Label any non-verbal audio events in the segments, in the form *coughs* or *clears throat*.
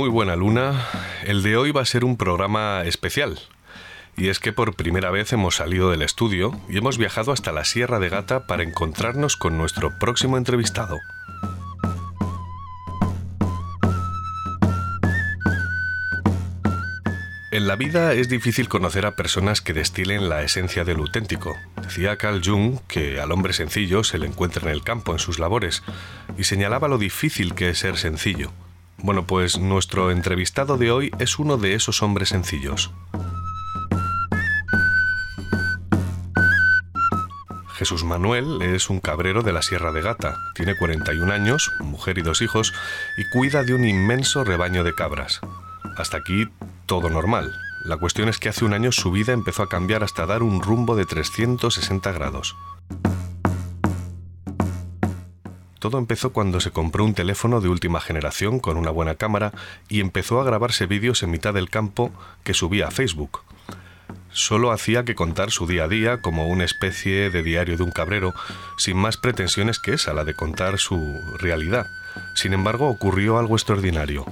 Muy buena luna. El de hoy va a ser un programa especial. Y es que por primera vez hemos salido del estudio y hemos viajado hasta la Sierra de Gata para encontrarnos con nuestro próximo entrevistado. En la vida es difícil conocer a personas que destilen la esencia del auténtico. Decía Carl Jung que al hombre sencillo se le encuentra en el campo, en sus labores, y señalaba lo difícil que es ser sencillo. Bueno, pues nuestro entrevistado de hoy es uno de esos hombres sencillos. Jesús Manuel es un cabrero de la Sierra de Gata, tiene 41 años, mujer y dos hijos, y cuida de un inmenso rebaño de cabras. Hasta aquí todo normal. La cuestión es que hace un año su vida empezó a cambiar hasta dar un rumbo de 360 grados. Todo empezó cuando se compró un teléfono de última generación con una buena cámara y empezó a grabarse vídeos en mitad del campo que subía a Facebook. Solo hacía que contar su día a día como una especie de diario de un cabrero, sin más pretensiones que esa, la de contar su realidad. Sin embargo, ocurrió algo extraordinario.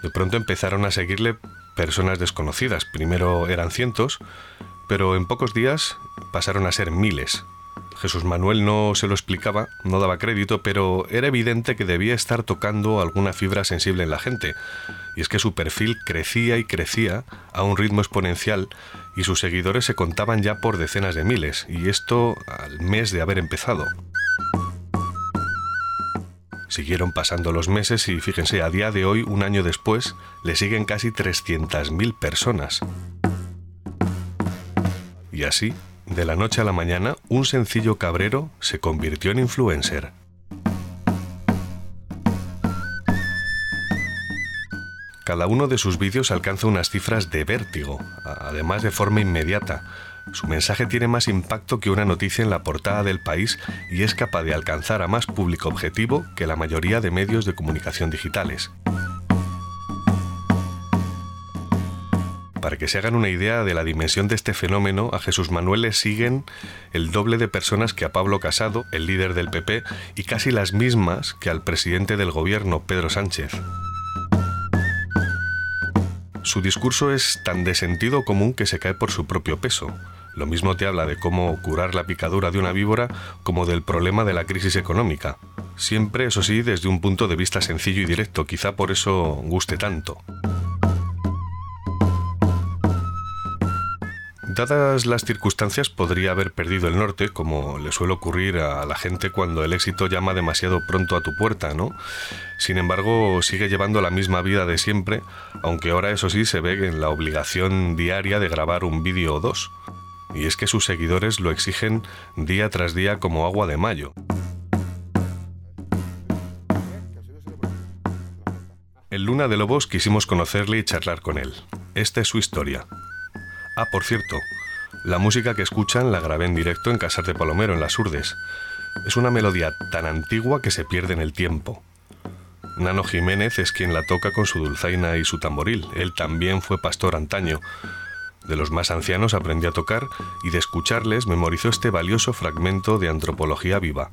De pronto empezaron a seguirle personas desconocidas. Primero eran cientos, pero en pocos días pasaron a ser miles. Jesús Manuel no se lo explicaba, no daba crédito, pero era evidente que debía estar tocando alguna fibra sensible en la gente. Y es que su perfil crecía y crecía a un ritmo exponencial y sus seguidores se contaban ya por decenas de miles, y esto al mes de haber empezado. Siguieron pasando los meses y fíjense, a día de hoy, un año después, le siguen casi 300.000 personas. Y así, de la noche a la mañana, un sencillo cabrero se convirtió en influencer. Cada uno de sus vídeos alcanza unas cifras de vértigo, además de forma inmediata. Su mensaje tiene más impacto que una noticia en la portada del país y es capaz de alcanzar a más público objetivo que la mayoría de medios de comunicación digitales. Para que se hagan una idea de la dimensión de este fenómeno, a Jesús Manuel le siguen el doble de personas que a Pablo Casado, el líder del PP, y casi las mismas que al presidente del gobierno, Pedro Sánchez. Su discurso es tan de sentido común que se cae por su propio peso. Lo mismo te habla de cómo curar la picadura de una víbora como del problema de la crisis económica. Siempre, eso sí, desde un punto de vista sencillo y directo, quizá por eso guste tanto. Dadas las circunstancias, podría haber perdido el norte, como le suele ocurrir a la gente cuando el éxito llama demasiado pronto a tu puerta, ¿no? Sin embargo, sigue llevando la misma vida de siempre, aunque ahora eso sí se ve en la obligación diaria de grabar un vídeo o dos. Y es que sus seguidores lo exigen día tras día como agua de mayo. En Luna de Lobos quisimos conocerle y charlar con él. Esta es su historia. Ah, por cierto, la música que escuchan la grabé en directo en Casar de Palomero, en Las Urdes. Es una melodía tan antigua que se pierde en el tiempo. Nano Jiménez es quien la toca con su dulzaina y su tamboril. Él también fue pastor antaño. De los más ancianos aprendió a tocar y de escucharles memorizó este valioso fragmento de antropología viva.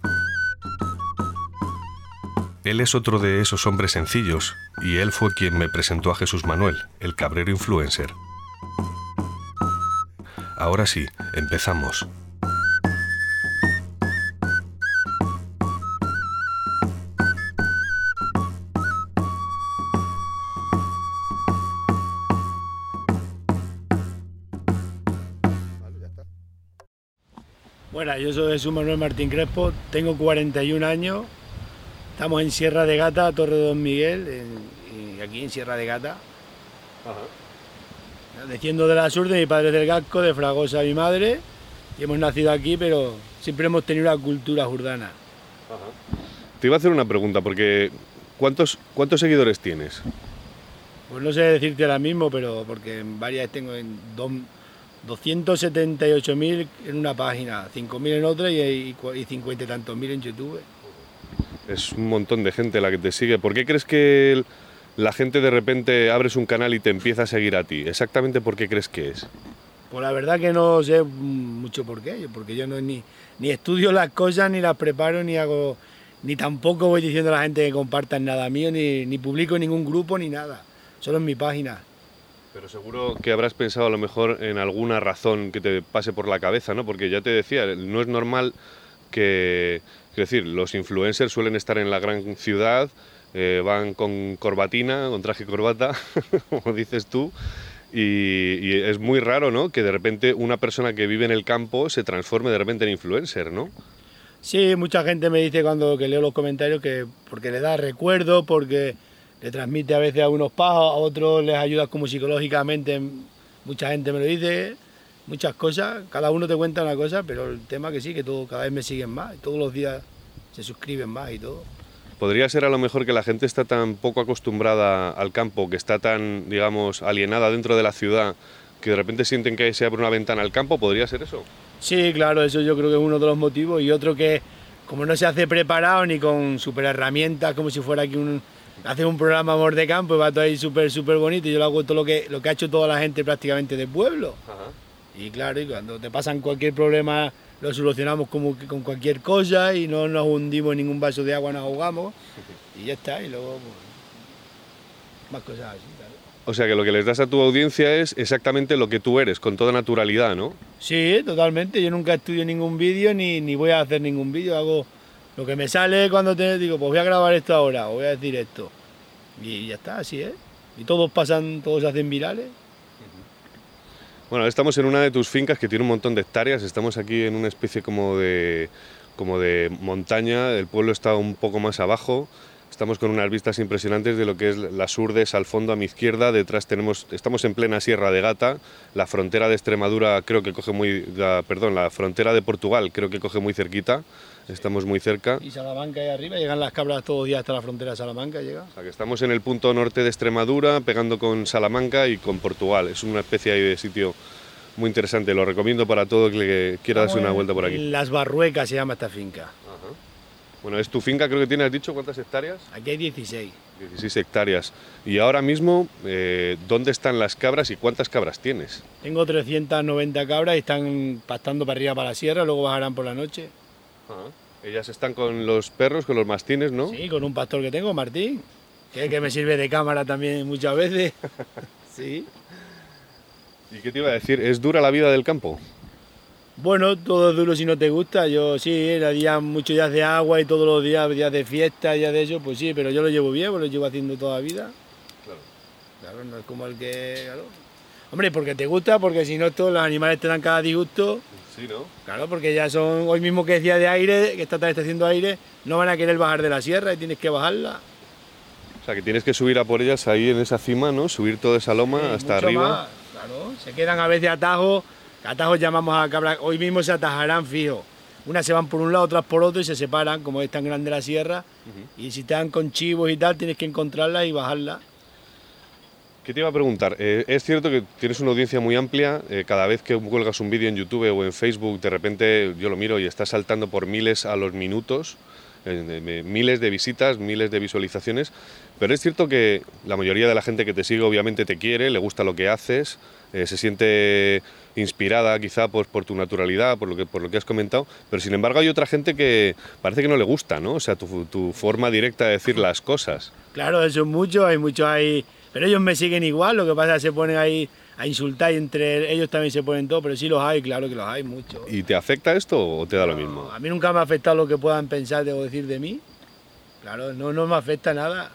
Él es otro de esos hombres sencillos y él fue quien me presentó a Jesús Manuel, el cabrero influencer. Ahora sí, empezamos. Bueno, yo soy Jesús Manuel Martín Crespo, tengo 41 años, estamos en Sierra de Gata, Torre de Don Miguel, en- aquí en Sierra de Gata. Desciendo de la sur de mi padre del Gasco, de Fragosa mi madre, y hemos nacido aquí, pero siempre hemos tenido una cultura jordana. Te iba a hacer una pregunta, porque ¿cuántos, cuántos seguidores tienes? Pues no sé decirte ahora mismo, pero porque en varias tengo en dos- 278.000 en una página, 5.000 en otra y, y, cua- y 50 y tantos mil en YouTube. Es un montón de gente la que te sigue. ¿Por qué crees que el- la gente de repente abres un canal y te empieza a seguir a ti? ¿Exactamente por qué crees que es? Pues la verdad que no sé mucho por qué, porque yo no ni, ni estudio las cosas, ni las preparo, ni hago, ni tampoco voy diciendo a la gente que compartan nada mío, ni, ni publico en ningún grupo, ni nada. Solo en mi página. Pero seguro que habrás pensado a lo mejor en alguna razón que te pase por la cabeza, ¿no? Porque ya te decía, no es normal que, es decir, los influencers suelen estar en la gran ciudad, eh, van con corbatina, con traje y corbata, *laughs* como dices tú, y, es muy raro, ¿no? Que de repente una persona que vive en el campo se transforme de repente en influencer, ¿no? Sí, mucha gente me dice cuando que leo los comentarios que porque le da recuerdo, porque le transmite a veces a unos paz, a otros les ayuda como psicológicamente, mucha gente me lo dice, muchas cosas, cada uno te cuenta una cosa, pero el tema que sí, que todo, cada vez me siguen más, todos los días se suscriben más y todo. Podría ser a lo mejor que la gente está tan poco acostumbrada al campo, que está tan, digamos, alienada dentro de la ciudad, que de repente sienten que se abre una ventana al campo, ¿podría ser eso? Sí, claro, eso yo creo que es uno de los motivos. Y otro que, como no se hace preparado ni con super herramientas, como si fuera aquí un. Hacer un programa amor de campo y va todo ahí súper, súper bonito. Y yo lo hago todo lo que, lo que ha hecho toda la gente prácticamente del pueblo. Y claro, y cuando te pasan cualquier problema, lo solucionamos como que con cualquier cosa y no nos hundimos en ningún vaso de agua, nos ahogamos. Y ya está. Y luego, pues, más cosas así. O sea que lo que les das a tu audiencia es exactamente lo que tú eres, con toda naturalidad, ¿no? Sí, totalmente. Yo nunca estudio ningún vídeo ni, ni voy a hacer ningún vídeo. Hago lo que me sale cuando te digo, pues voy a grabar esto ahora o voy a decir esto. Y ya está, así es. Y todos pasan, todos se hacen virales. Bueno, estamos en una de tus fincas que tiene un montón de hectáreas, estamos aquí en una especie como de, como de montaña, el pueblo está un poco más abajo, estamos con unas vistas impresionantes de lo que es las Urdes al fondo a mi izquierda, detrás tenemos, estamos en plena Sierra de Gata, la frontera de Extremadura creo que coge muy, la- perdón, la frontera de Portugal creo que coge muy cerquita, estamos muy cerca. Y Salamanca ahí arriba, llegan las cabras todos los días hasta la frontera de Salamanca, llega. O sea, que estamos en el punto norte de Extremadura, pegando con Salamanca y con Portugal. Es una especie ahí de sitio muy interesante. Lo recomiendo para todo el que quiera darse una vuelta por aquí. Las Barruecas se llama esta finca. Bueno, es tu finca, creo que tienes, has dicho, ¿cuántas hectáreas? Aquí hay 16. 16 hectáreas. Y ahora mismo, eh, ¿dónde están las cabras y cuántas cabras tienes? Tengo 390 cabras y están pastando para arriba para la sierra, luego bajarán por la noche. Ellas están con los perros, con los mastines, ¿no? Sí, con un pastor que tengo, Martín, que, que me sirve de cámara también muchas veces. *laughs* Sí. ¿Y qué te iba a decir? ¿Es dura la vida del campo? Bueno, todo es duro si no te gusta. Yo sí, era día, muchos días de agua y todos los días, días de fiesta, días de eso, pues sí, pero yo lo llevo bien, pues lo llevo haciendo toda la vida. Claro. Claro, no es como el que. Claro. Hombre, porque te gusta, porque si no, todos los animales te dan cada disgusto. Sí, ¿no? Claro, porque ya son, hoy mismo que decía de aire, que esta tarde está haciendo aire, no van a querer bajar de la sierra y tienes que bajarla. O sea, que tienes que subir a por ellas ahí en esa cima, ¿no? Subir toda esa loma Sí, hasta mucho arriba. más, claro, se quedan a veces atajos, atajos llamamos a cabra, hoy mismo se atajarán fijo. Unas se van por un lado, otras por otro y se separan, como es tan grande la sierra. Y si te dan con chivos y tal, tienes que encontrarlas y bajarlas. ¿Qué te iba a preguntar? Eh, es cierto que tienes una audiencia muy amplia. eh, cada vez que cuelgas un vídeo en YouTube o en Facebook, de repente yo lo miro y está saltando por miles a los minutos, miles de visitas, miles de visualizaciones. Pero es cierto que la mayoría de la gente que te sigue obviamente te quiere, le gusta lo que haces, eh, se siente inspirada quizá por, por tu naturalidad, por lo, que, por lo que has comentado. Pero sin embargo hay otra gente que parece que no le gusta, ¿no? O sea, tu, tu forma directa de decir las cosas. Claro, eso es mucho, hay muchos ahí. Pero ellos me siguen igual, lo que pasa es que se ponen ahí a insultar y entre ellos también se ponen todo, pero sí los hay, claro que los hay muchos. ¿Y te afecta esto o te da lo mismo? A mí nunca me ha afectado lo que puedan pensar o decir de mí. Claro, no, no me afecta nada.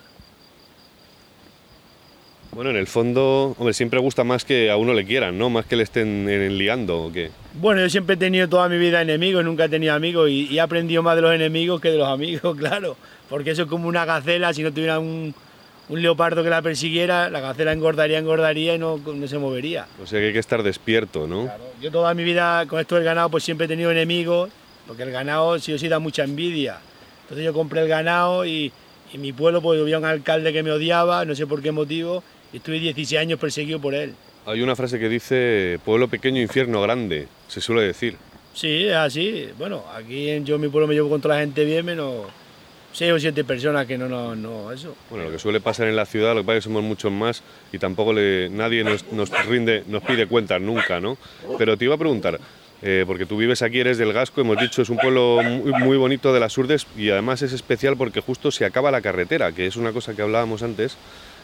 Bueno, en el fondo, hombre, siempre gusta más que a uno le quieran, ¿no? Más que le estén eh, liando o qué. Bueno, yo siempre he tenido toda mi vida enemigos, nunca he tenido amigos y, y he aprendido más de los enemigos que de los amigos, *laughs* claro. Porque eso es como una gacela, si no tuviera un, un leopardo que la persiguiera, la gacela engordaría, engordaría y no, no se movería. O sea que hay que estar despierto, ¿no? Claro, Yo toda mi vida con esto del ganado pues siempre he tenido enemigos, porque el ganado sí o sí da mucha envidia. Entonces yo compré el ganado y, y mi pueblo pues había un alcalde que me odiaba, no sé por qué motivo, y estuve 16 años perseguido por él. Hay una frase que dice, pueblo pequeño, infierno grande, se suele decir. Sí, es así. Bueno, aquí en, yo en mi pueblo me llevo con toda la gente bien, menos seis o siete personas que no, no, no, eso. Bueno, lo que suele pasar en la ciudad, lo que pasa es que somos muchos más y tampoco le, nadie nos, nos rinde, nos pide cuentas nunca, ¿no? Pero te iba a preguntar, eh, porque tú vives aquí, eres del Gasco, hemos dicho, es un pueblo muy, muy bonito de las Urdes y además es especial porque justo se acaba la carretera, que es una cosa que hablábamos antes.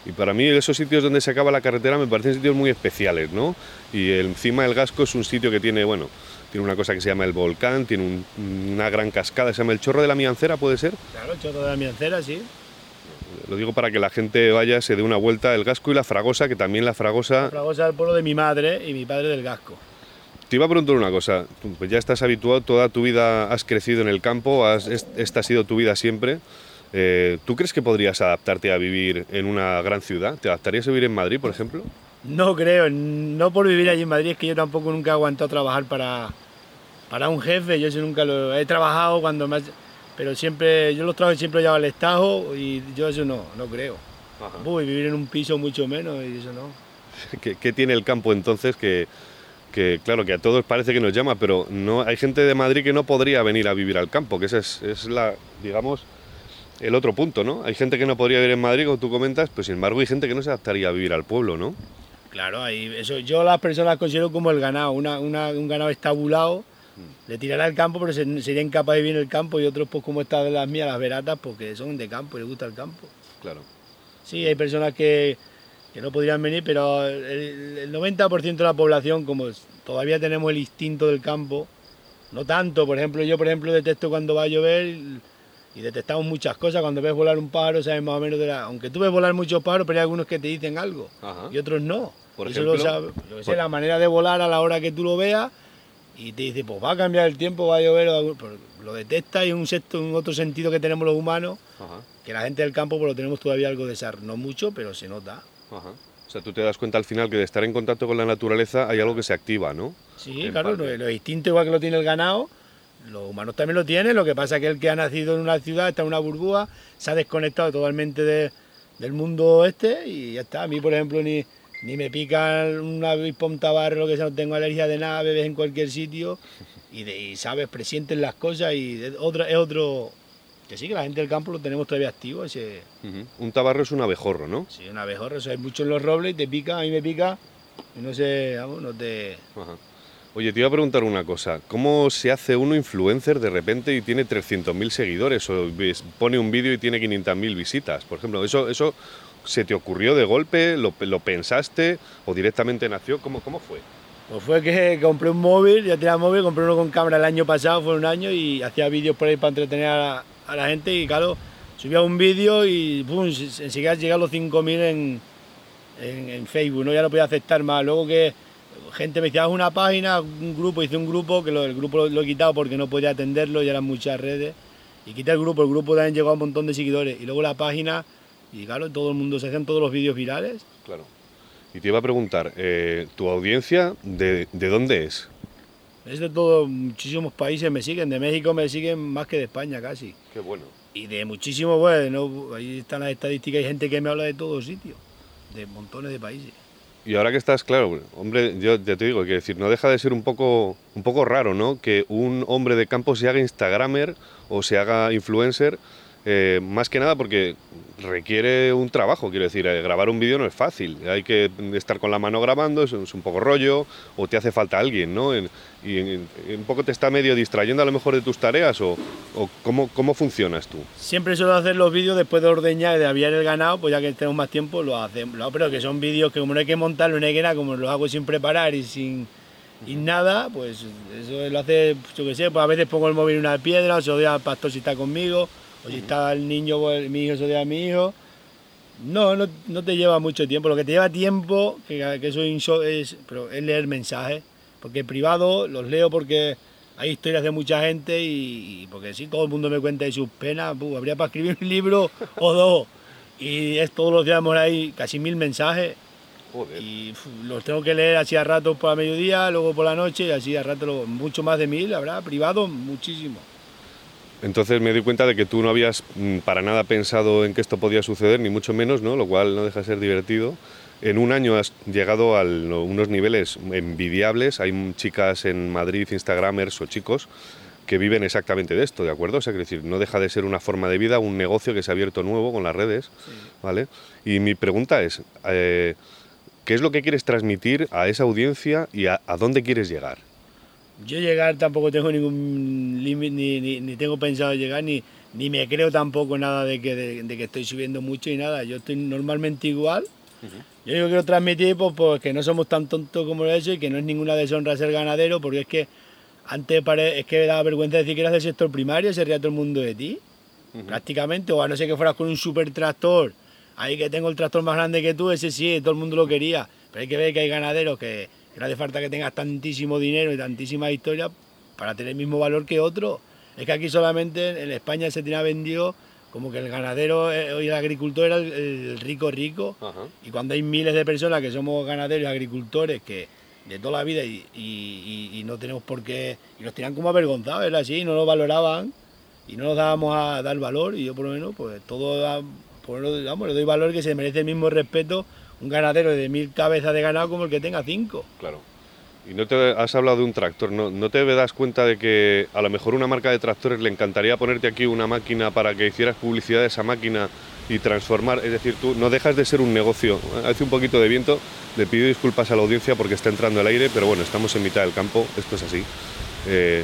Y para mí esos sitios donde se acaba la carretera me parecen sitios muy especiales, ¿no? Y encima el Gasco es un sitio que tiene, bueno, tiene una cosa que se llama el volcán, tiene un- una gran cascada, se llama el Chorro de la Miancera, ¿puede ser? Claro, chorro de la miancera, sí. Lo digo para que la gente vaya, se dé una vuelta, el Gasco y la Fragosa, que también la Fragosa... Fragosa es el pueblo de mi madre y mi padre del Gasco. Te iba a preguntar una cosa, pues ya estás habituado, toda tu vida has crecido en el campo, has- es- esta ha sido tu vida siempre. Eh, ¿Tú crees que podrías adaptarte a vivir en una gran ciudad? ¿Te adaptarías a vivir en Madrid, por ejemplo? No creo, no por vivir allí en Madrid, es que yo tampoco nunca he aguantado trabajar para, para un jefe, yo eso nunca lo he trabajado cuando más, pero siempre, yo los trabajos siempre he llevado al Estado y yo eso no, no creo. Uy, vivir en un piso mucho menos y eso no. *laughs* ¿Qué, qué tiene el campo entonces que, que, claro, que a todos parece que nos llama, pero no hay gente de Madrid que no podría venir a vivir al campo, que ese es, es la, digamos, el otro punto, ¿no? Hay gente que no podría vivir en Madrid, como tú comentas, pues sin embargo hay gente que no se adaptaría a vivir al pueblo, ¿no? Claro, ahí, eso, yo las personas considero como el ganado, una, una- un ganado estabulado, le tirará al campo, pero se- sería incapaz de vivir en el campo y otros, pues como estas de las mías, las veratas, porque son de campo y les gusta el campo. Claro. Sí, hay personas que, que no podrían venir, pero el, el 90% de la población, como todavía tenemos el instinto del campo, no tanto, por ejemplo, yo por ejemplo detesto cuando va a llover y detectamos muchas cosas, cuando ves volar un pájaro sabes más o menos de la... Aunque tú ves volar muchos pájaros, pero hay algunos que te dicen algo Ajá. y otros no. Por Eso ejemplo, lo sabe- yo qué sé, por- la manera de volar a la hora que tú lo veas y te dice, pues va a cambiar el tiempo, va a llover, lo detecta y un, sexto, un otro sentido que tenemos los humanos, Ajá. que la gente del campo pues lo tenemos todavía algo de sar, no mucho, pero se nota. Ajá. O sea, tú te das cuenta al final que de estar en contacto con la naturaleza hay algo que se activa, ¿no? Sí, En claro, lo, lo distinto igual que lo tiene el ganado, los humanos también lo tienen, lo que pasa es que el que ha nacido en una ciudad, está en una burbuja, se ha desconectado totalmente de- del mundo este y ya está. A mí, por ejemplo, ni, ni me pica un avispa, un tabarro, lo que sea, no tengo alergia de nada, bebes en cualquier sitio y, de- y sabes, presientes las cosas y de- otra, es otro... Que sí, que la gente del campo lo tenemos todavía activo, ese... Un tabarro es un abejorro, ¿no? Sí, un abejorro, eso hay mucho en los robles y te pica, a mí me pica y no sé, vamos, no te... Ajá. Oye, te iba a preguntar una cosa. ¿Cómo se hace uno influencer de repente y tiene 300.000 seguidores o pone un vídeo y tiene 500.000 visitas? Por ejemplo, ¿eso, ¿eso se te ocurrió de golpe? ¿Lo, pensaste o directamente nació? ¿Cómo, cómo fue? Pues fue que *laughs* compré un móvil, ya tenía móvil, compré uno con cámara el año pasado, fue un año, y hacía vídeos por ahí para entretener a la, gente y claro, subía un vídeo y pum, se- enseguida llegué a los 5.000 en, en, en Facebook, ¿no? ya no podía aceptar más. Luego que gente me decía, una página, un grupo, hice un grupo, que lo, el grupo lo, lo he quitado porque no podía atenderlo, ya eran muchas redes, y quité el grupo, el grupo también llegó a un montón de seguidores, y luego la página, y claro, todo el mundo, se hacían todos los vídeos virales. Claro. Y te iba a preguntar, eh, ¿tu audiencia de, de dónde es? Es de todos, muchísimos países me siguen, de México me siguen más que de España casi. Qué bueno. Y de muchísimos, bueno, ahí están las estadísticas, hay gente que me habla de todos sitios. de montones de países. Y ahora que estás, claro, hombre, yo ya te digo, que decir, no deja de ser un poco, un poco raro, ¿no? Que un hombre de campo se haga Instagramer o se haga influencer eh, más que nada porque requiere un trabajo, quiero decir, eh, grabar un vídeo no es fácil, hay que estar con la mano grabando, es, un poco rollo, o te hace falta alguien, ¿no? y un poco te está medio distrayendo a lo mejor de tus tareas, o, cómo, cómo, funcionas tú. Siempre suelo hacer los vídeos después de ordeñar y de aviar el ganado, pues ya que tenemos más tiempo lo hacemos, pero que son vídeos que como no hay que montarlo, no hay que nada, como los hago sin preparar y sin... Y nada, pues eso lo hace, yo qué sé, pues a veces pongo el móvil en una piedra, o se odia al pastor si está conmigo, o si está el niño, pues, mi hijo, eso a mi hijo. No, no, no, te lleva mucho tiempo. Lo que te lleva tiempo, que, que eso es, pero es leer mensajes. Porque privado los leo porque hay historias de mucha gente y, porque si todo el mundo me cuenta de sus penas, habría para escribir un libro o dos. Y es todos los días ahí casi mil mensajes. Y los tengo que leer así a ratos por la mediodía, luego por la noche y así a rato mucho más de mil, habrá privado muchísimo. Entonces me di cuenta de que tú no habías mm, para nada pensado en que esto podía suceder, ni mucho menos, ¿no? lo cual no deja de ser divertido. En un año has llegado a unos niveles envidiables. Hay chicas en Madrid, Instagramers o chicos, que viven exactamente de esto, ¿de acuerdo? O sea, que decir, no deja de ser una forma de vida, un negocio que se ha abierto nuevo con las redes, ¿vale? Y mi pregunta es, eh, ¿qué es lo que quieres transmitir a esa audiencia y a dónde quieres llegar? Yo llegar tampoco tengo ningún límite, ni, ni, tengo pensado llegar, ni, ni me creo tampoco nada de que, de, que estoy subiendo mucho y nada. Yo estoy normalmente igual. Yo digo que quiero transmitir pues, pues, que no somos tan tontos como lo he hecho y que no es ninguna deshonra ser ganadero, porque es que antes es que da vergüenza decir que eras del sector primario, se ría todo el mundo de ti, prácticamente, o a no ser que fueras con un super tractor, ahí que tengo el tractor más grande que tú, ese sí, todo el mundo lo quería, pero hay que ver que hay ganaderos que no hace falta que tengas tantísimo dinero y tantísima historia para tener el mismo valor que otro. Es que aquí solamente en España se tenía vendido como que el ganadero eh, y el agricultor era el, rico rico. Y cuando hay miles de personas que somos ganaderos y agricultores que de toda la vida y, no tenemos por qué, y nos tenían como avergonzados, era así, no nos valoraban y no nos dábamos a dar valor y yo por lo menos pues todo, por, vamos, le doy valor que se merece el mismo respeto un ganadero de mil cabezas de ganado como el que tenga cinco. Claro. Y no te has hablado de un tractor, ¿no, ¿no te das cuenta de que a lo mejor una marca de tractores le encantaría ponerte aquí una máquina para que hicieras publicidad de esa máquina y transformar? Es decir, tú no dejas de ser un negocio. Hace un poquito de viento, le pido disculpas a la audiencia porque está entrando el aire, pero bueno, estamos en mitad del campo, esto es así. Eh,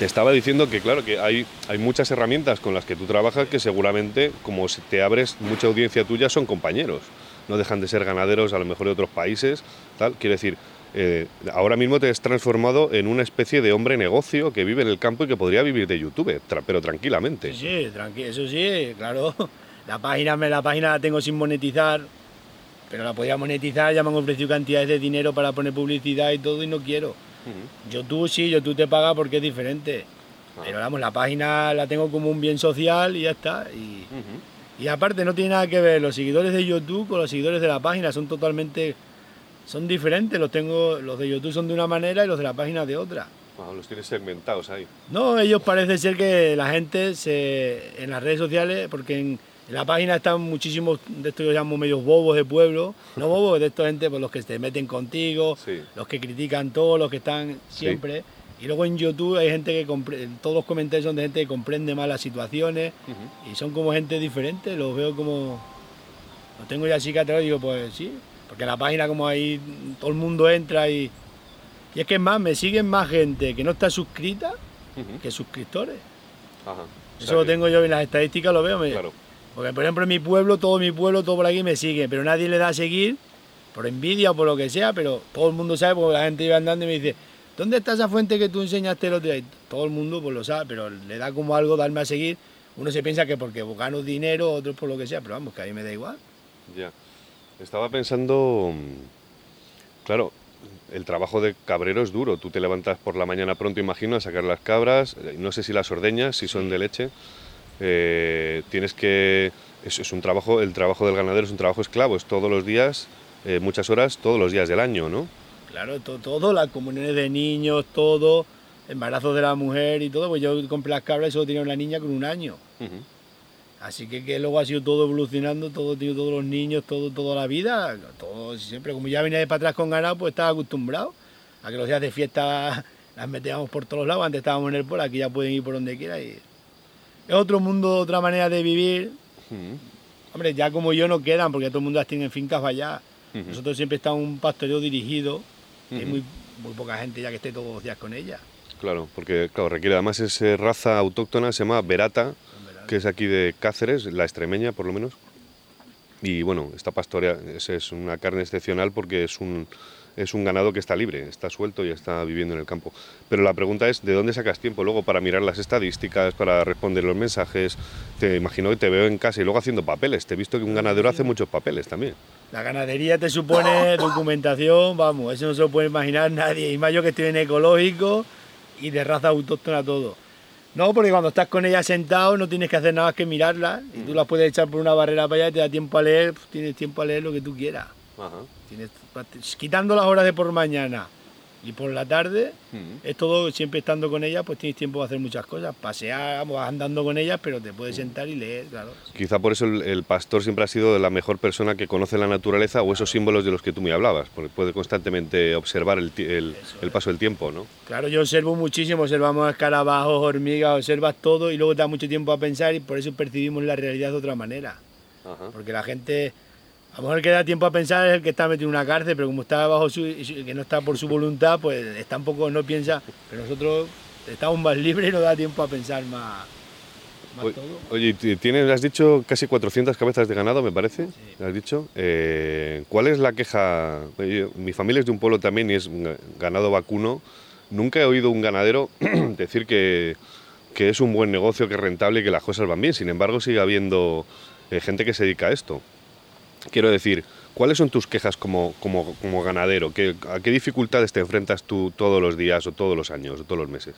te estaba diciendo que claro, que hay muchas herramientas con las que tú trabajas que seguramente, como te abres mucha audiencia tuya, son compañeros no dejan de ser ganaderos a lo mejor de otros países, tal. Quiero decir, eh, ahora mismo te has transformado en una especie de hombre negocio que vive en el campo y que podría vivir de YouTube, pero tranquilamente. Sí, sí eso sí, claro. *laughs* La página, la página la tengo sin monetizar, pero la podía monetizar, ya me han ofrecido cantidades de dinero para poner publicidad y todo y no quiero. YouTube sí, YouTube te paga porque es diferente. Ah. Pero vamos, la página la tengo como un bien social y ya está. Y, y aparte no tiene nada que ver los seguidores de YouTube con los seguidores de la página, son totalmente son diferentes, los tengo los de YouTube son de una manera y los de la página de otra. los tienes segmentados ahí. No, ellos parece ser que la gente se en las redes sociales, porque en, la página están muchísimos de estos que llamo medios bobos de pueblo, no *laughs* bobos, de esta gente, pues los que se meten contigo, los que critican todo, los que están siempre. Y luego en YouTube hay gente que todos los comentarios son de gente que comprende más las situaciones y son como gente diferente, los veo como, los tengo ya así que digo, pues sí, porque en la página como ahí todo el mundo entra y, y es que es más, me siguen más gente que no está suscrita que suscriptores. Eso lo tengo yo en las estadísticas, lo veo. Porque por ejemplo en mi pueblo, todo mi pueblo, todo por aquí me sigue, pero nadie le da a seguir por envidia o por lo que sea, pero todo el mundo sabe porque la gente iba andando y me dice, ¿Dónde está esa fuente que tú enseñaste el otro día? Todo el mundo pues lo sabe, pero le da como algo darme a seguir. Uno se piensa que porque gano dinero, otro por lo que sea, pero vamos, que a mí me da igual. Ya. Estaba pensando, claro, el trabajo de cabrero es duro. Tú te levantas por la mañana pronto, imagino, a sacar las cabras, eh, no sé si las ordeñas, si son de leche. Eh, tienes que... Eso es un trabajo, el trabajo del ganadero es un trabajo esclavo, es todos los días, eh, muchas horas, todos los días del año, ¿no? Claro, todo, todo, las comuniones de niños, todo, embarazos de la mujer y todo, pues yo compré las cabras y solo tenía una niña con un año. Así que, que luego ha sido todo evolucionando, todo, tío, todos los niños, todo, toda la vida, todo siempre, como ya venía de para atrás con ganado, pues estaba acostumbrado a que los días de fiesta *laughs* las metíamos por todos lados, antes estábamos en el pueblo, aquí ya pueden ir por donde quiera y es otro mundo, otra manera de vivir. Hombre, ya como yo no quedan, porque todo el mundo las tiene en fincas allá. Nosotros siempre estamos un pastoreo dirigido, hay muy, muy poca gente ya que esté todos los días con ella. Claro, porque claro, requiere además esa raza autóctona, se llama Verata, que es aquí de Cáceres, la extremeña por lo menos. Y bueno, esta pastorea es, es una carne excepcional porque es un, es un ganado que está libre, está suelto y está viviendo en el campo. Pero la pregunta es, ¿de dónde sacas tiempo luego para mirar las estadísticas, para responder los mensajes? Te imagino que te veo en casa y luego haciendo papeles. Te he visto que un ganadero hace muchos papeles también. La ganadería te supone *laughs* documentación, vamos, eso no se lo puede imaginar nadie. Y más yo que estoy en ecológico y de raza autóctona todo. No, porque cuando estás con ella sentado no tienes que hacer nada más que mirarla y tú las puedes echar por una barrera para allá y te da tiempo a leer, pues tienes tiempo a leer lo que tú quieras. Tienes, quitando las horas de por mañana y por la tarde, es todo siempre estando con ella, pues tienes tiempo de hacer muchas cosas. Pasear, andando con ellas, pero te puedes sentar y leer, claro. Quizá por eso el, pastor siempre ha sido la mejor persona que conoce la naturaleza o esos símbolos de los que tú me hablabas, porque puede constantemente observar el, el, paso del tiempo, ¿no? Claro, yo observo muchísimo, observamos escarabajos, hormigas, observas todo y luego te da mucho tiempo a pensar y por eso percibimos la realidad de otra manera. Porque la gente a lo mejor el que da tiempo a pensar es el que está metido en una cárcel, pero como está bajo su, que no está por su voluntad, pues está un poco, no piensa, pero nosotros estamos más libres y nos da tiempo a pensar más, oye, todo. Oye, tienes, has dicho casi 400 cabezas de ganado, me parece, sí. has dicho. Eh, ¿Cuál es la queja? mi familia es de un pueblo también y es ganado vacuno. Nunca he oído un ganadero *clears throat* decir que, que, es un buen negocio, que es rentable y que las cosas van bien. Sin embargo, sigue habiendo eh, gente que se dedica a esto. Quiero decir, ¿cuáles son tus quejas como, como, como ganadero? ¿Qué, ¿A qué dificultades te enfrentas tú todos los días o todos los años o todos los meses?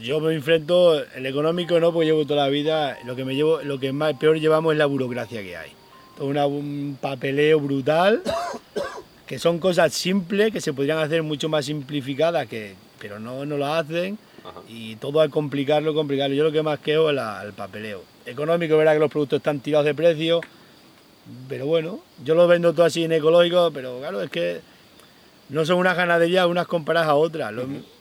Yo me enfrento, el económico no, porque llevo toda la vida, lo que me llevo, lo que más peor llevamos es la burocracia que hay. Todo un papeleo brutal, *coughs* que son cosas simples que se podrían hacer mucho más simplificadas, que, pero no, no lo hacen. Y todo al complicarlo, complicarlo. Yo lo que más quejo es el papeleo. Económico, verá que los productos están tirados de precio, pero bueno, yo lo vendo todo así en ecológico, pero claro, es que no son unas ganaderías unas comparadas a otras.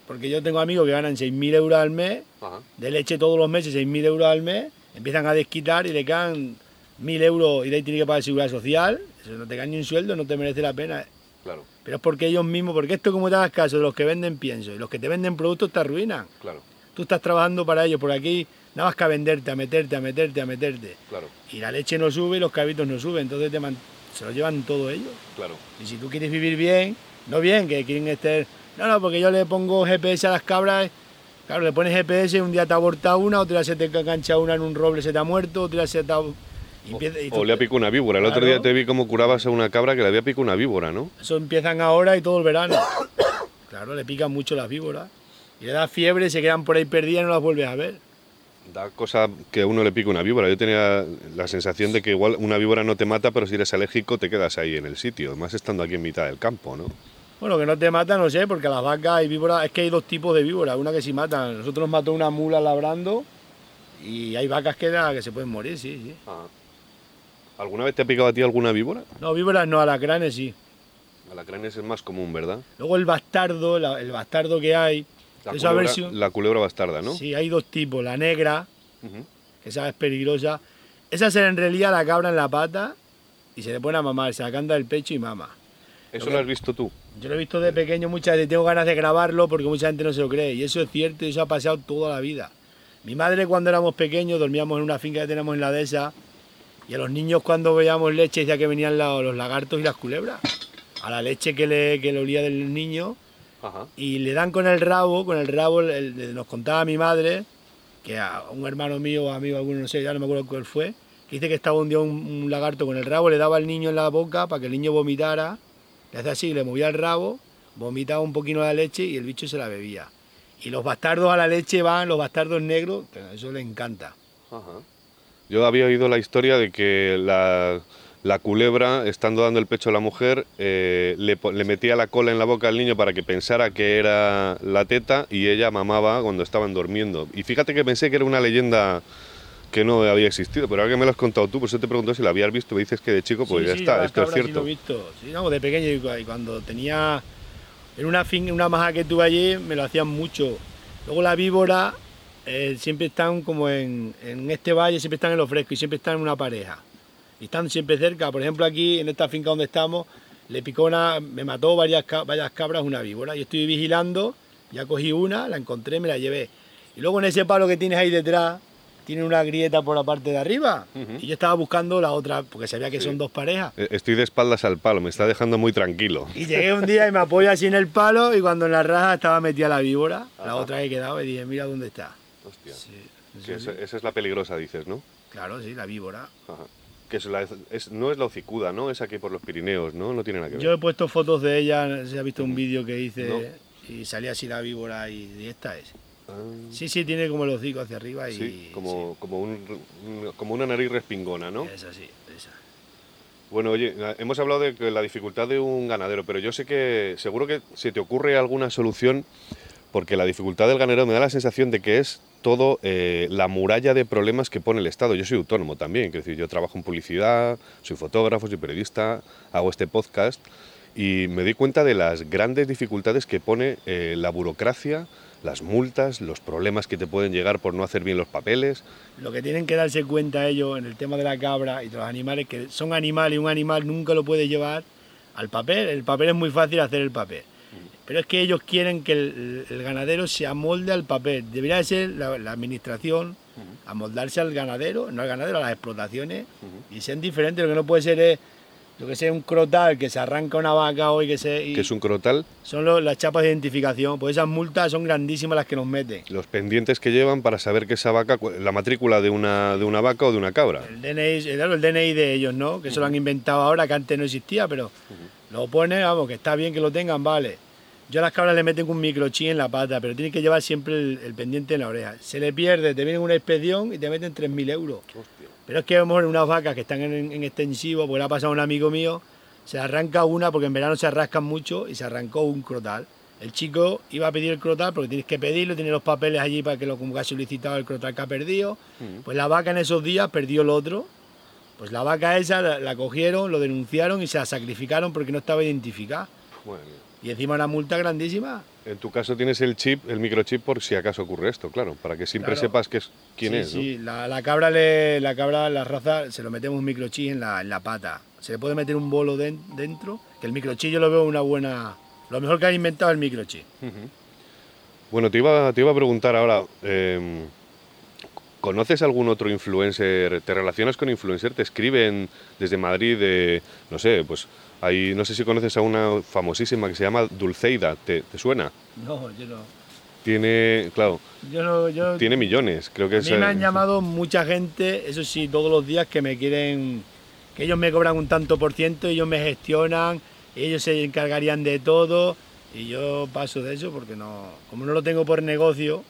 Porque yo tengo amigos que ganan 6.000 euros al mes, de leche todos los meses, 6.000 euros al mes, empiezan a desquitar y le quedan 1.000 euros y de ahí tiene que pagar seguridad social, eso no te cae ni un sueldo, no te merece la pena. Claro. Pero es porque ellos mismos, porque esto como te das caso de los que venden pienso y los que te venden productos te arruinan. Claro. Tú estás trabajando para ellos, por aquí nada más que a venderte, a meterte, a meterte, a meterte. Claro. Y la leche no sube, los cabitos no suben, entonces te se lo llevan todo ellos. Claro. Y si tú quieres vivir bien, no bien, que quieren estar... No, no, porque yo le pongo GPS a las cabras, claro, le pones GPS, un día te aborta una, otro día se te engancha una en un roble, se te ha muerto, otro día se te ha... o, le ha picado una víbora. El otro día te vi cómo curabas a una cabra que le había picado una víbora, ¿no? Eso empiezan ahora y todo el verano. *coughs* claro, le pican mucho las víboras. Y le da fiebre, se quedan por ahí perdidas y no las vuelves a ver. Da cosa que a uno le pique una víbora. Yo tenía la sensación de que igual una víbora no te mata, pero si eres alérgico te quedas ahí en el sitio, más estando aquí en mitad del campo, ¿no? Bueno, que no te mata, no sé, porque las vacas hay víboras, es que hay dos tipos de víboras, una que sí matan. Nosotros nos mató una mula labrando y hay vacas que, que se pueden morir, sí, sí. Ah. ¿Alguna vez te ha picado a ti alguna víbora? No, víboras no, alacranes sí. Alacranes es más común, ¿verdad? Luego el bastardo, el bastardo que hay, la, culebra, bastarda, ¿no? Sí, hay dos tipos. La negra, que esa es peligrosa. Esa se en realidad la cabra en la pata y se le pone a mamar, se la canta del pecho y mama. ¿Eso lo, has visto tú? Yo lo he visto de pequeño muchas veces. Tengo ganas de grabarlo porque mucha gente no se lo cree. Y eso es cierto y eso ha pasado toda la vida. Mi madre cuando éramos pequeños dormíamos en una finca que tenemos en la dehesa y a los niños cuando veíamos leche decía que venían los lagartos y las culebras. A la leche que le, que le olía del niño y le dan con el rabo, con el rabo, nos contaba mi madre, que a un hermano mío o amigo alguno, no sé, ya no me acuerdo cuál fue, que dice que estaba un día un, lagarto con el rabo, le daba al niño en la boca para que el niño vomitara, le hacía así, le movía el rabo, vomitaba un poquito la leche y el bicho se la bebía. Y los bastardos a la leche van, los bastardos negros, eso le encanta. Yo había oído la historia de que la la culebra, estando dando el pecho a la mujer, eh, le, metía la cola en la boca al niño para que pensara que era la teta y ella mamaba cuando estaban durmiendo. Y fíjate que pensé que era una leyenda que no había existido, pero ahora que me lo has contado tú, por eso te pregunto si lo habías visto, me dices que de chico, pues ya está, esto es cierto. Sí, lo he visto, sí, no, de pequeño, y cuando tenía, en una, fin, una maja que tuve allí, me lo hacían mucho. Luego la víbora, eh, siempre están como en, en, este valle, siempre están en lo fresco y siempre están en una pareja. Y están siempre cerca, por ejemplo aquí, en esta finca donde estamos, le picó una, me mató varias, varias cabras una víbora. y estoy vigilando, ya cogí una, la encontré, me la llevé. Y luego en ese palo que tienes ahí detrás, tiene una grieta por la parte de arriba. Y yo estaba buscando la otra, porque sabía que son dos parejas. Eh, estoy de espaldas al palo, me está dejando muy tranquilo. Y llegué un día y me apoyo así en el palo y cuando en la raja estaba metida la víbora, la otra que quedaba y dije, mira dónde está. Hostia. esa, es la peligrosa, dices, ¿no? Claro, sí, la víbora. Que es no es la hocicuda, ¿no? Es aquí por los Pirineos, ¿no? No tiene nada que ver. Yo he puesto fotos de ella, se ha visto un vídeo que hice y salía así la víbora y esta es. Sí, sí, tiene como los hocico hacia arriba y... Sí, como, Como, un, como una nariz respingona, ¿no? Esa sí, esa. Bueno, oye, hemos hablado de la dificultad de un ganadero, pero yo sé que seguro que se te ocurre alguna solución, porque la dificultad del ganadero me da la sensación de que es todo eh, la muralla de problemas que pone el Estado. Yo soy autónomo también, quiero decir, yo trabajo en publicidad, soy fotógrafo, soy periodista, hago este podcast y me di cuenta de las grandes dificultades que pone eh, la burocracia las multas, los problemas que te pueden llegar por no hacer bien los papeles. Lo que tienen que darse cuenta ellos en el tema de la cabra y de los animales, que son animales y un animal nunca lo puede llevar al papel. El papel es muy fácil hacer el papel. Pero es que ellos quieren que el, ganadero se amolde al papel. Debería ser la, administración amoldarse al ganadero, no al ganadero, a las explotaciones, y sean diferentes. Lo que no puede ser es lo que sea un crotal que se arranca una vaca hoy que se... ¿Qué es un crotal? Son las chapas de identificación, pues esas multas son grandísimas las que nos meten. Los pendientes que llevan para saber que esa vaca, la matrícula de una, de una vaca o de una cabra. El DNI, el DNI de ellos, ¿no? Que eso lo han inventado ahora, que antes no existía, pero lo pone, vamos, que está bien que lo tengan, vale. Yo a las cabras le meten un microchip en la pata, pero tiene que llevar siempre el, pendiente en la oreja. Se le pierde, te vienen una inspección y te meten 3.000 euros. Pero es que a unas vacas que están en, extensivo, porque le ha pasado a un amigo mío, se arranca una porque en verano se arrascan mucho y se arrancó un crotal. El chico iba a pedir el crotal porque tienes que pedirlo, tiene los papeles allí para que lo como que ha solicitado el crotal que ha perdido. Mm. Pues la vaca en esos días perdió el otro. Pues la vaca esa la, cogieron, lo denunciaron y se la sacrificaron porque no estaba identificada. Y encima una multa grandísima. En tu caso tienes el chip, el microchip por si acaso ocurre esto, claro, para que siempre sepas que es, quién es. Sí, la, cabra, le, la cabra, la raza, se lo metemos un microchip en la, en la pata. Se le puede meter un bolo dentro, que el microchip yo lo veo una buena... Lo mejor que han inventado el microchip. Bueno, te iba, te iba a preguntar ahora, em, ¿conoces algún otro influencer? ¿Te relacionas con influencer? ¿Te escriben desde Madrid de, no sé, pues no sé si conoces a una famosísima que se llama Dulceida, ¿te, suena? No, yo no. Tiene, claro, tiene millones, creo que a mí me han llamado mucha gente, eso sí, todos los días que me quieren, que ellos me cobran un tanto por ciento, ellos me gestionan, ellos se encargarían de todo y yo paso de eso porque no, como no lo tengo por negocio,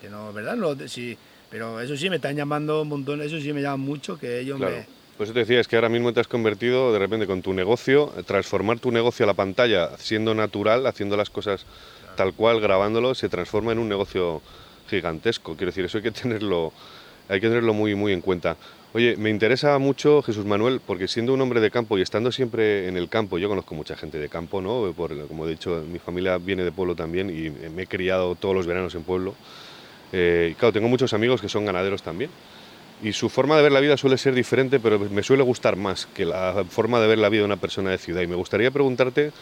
que no, ¿verdad? No, sí, pero eso sí me están llamando un montón, eso sí me llaman mucho, que ellos me pues eso te decía, es que ahora mismo te has convertido de repente con tu negocio, transformar tu negocio a la pantalla siendo natural, haciendo las cosas tal cual, grabándolo, se transforma en un negocio gigantesco. Quiero decir, eso hay que tenerlo, hay que tenerlo muy, muy en cuenta. Oye, me interesa mucho Jesús Manuel, porque siendo un hombre de campo y estando siempre en el campo, yo conozco mucha gente de campo, ¿no? como he dicho, mi familia viene de pueblo también y me he criado todos los veranos en pueblo. Eh, claro, tengo muchos amigos que son ganaderos también y su forma de ver la vida suele ser diferente, pero me suele gustar más que la forma de ver la vida de una persona de ciudad. Y me gustaría preguntarte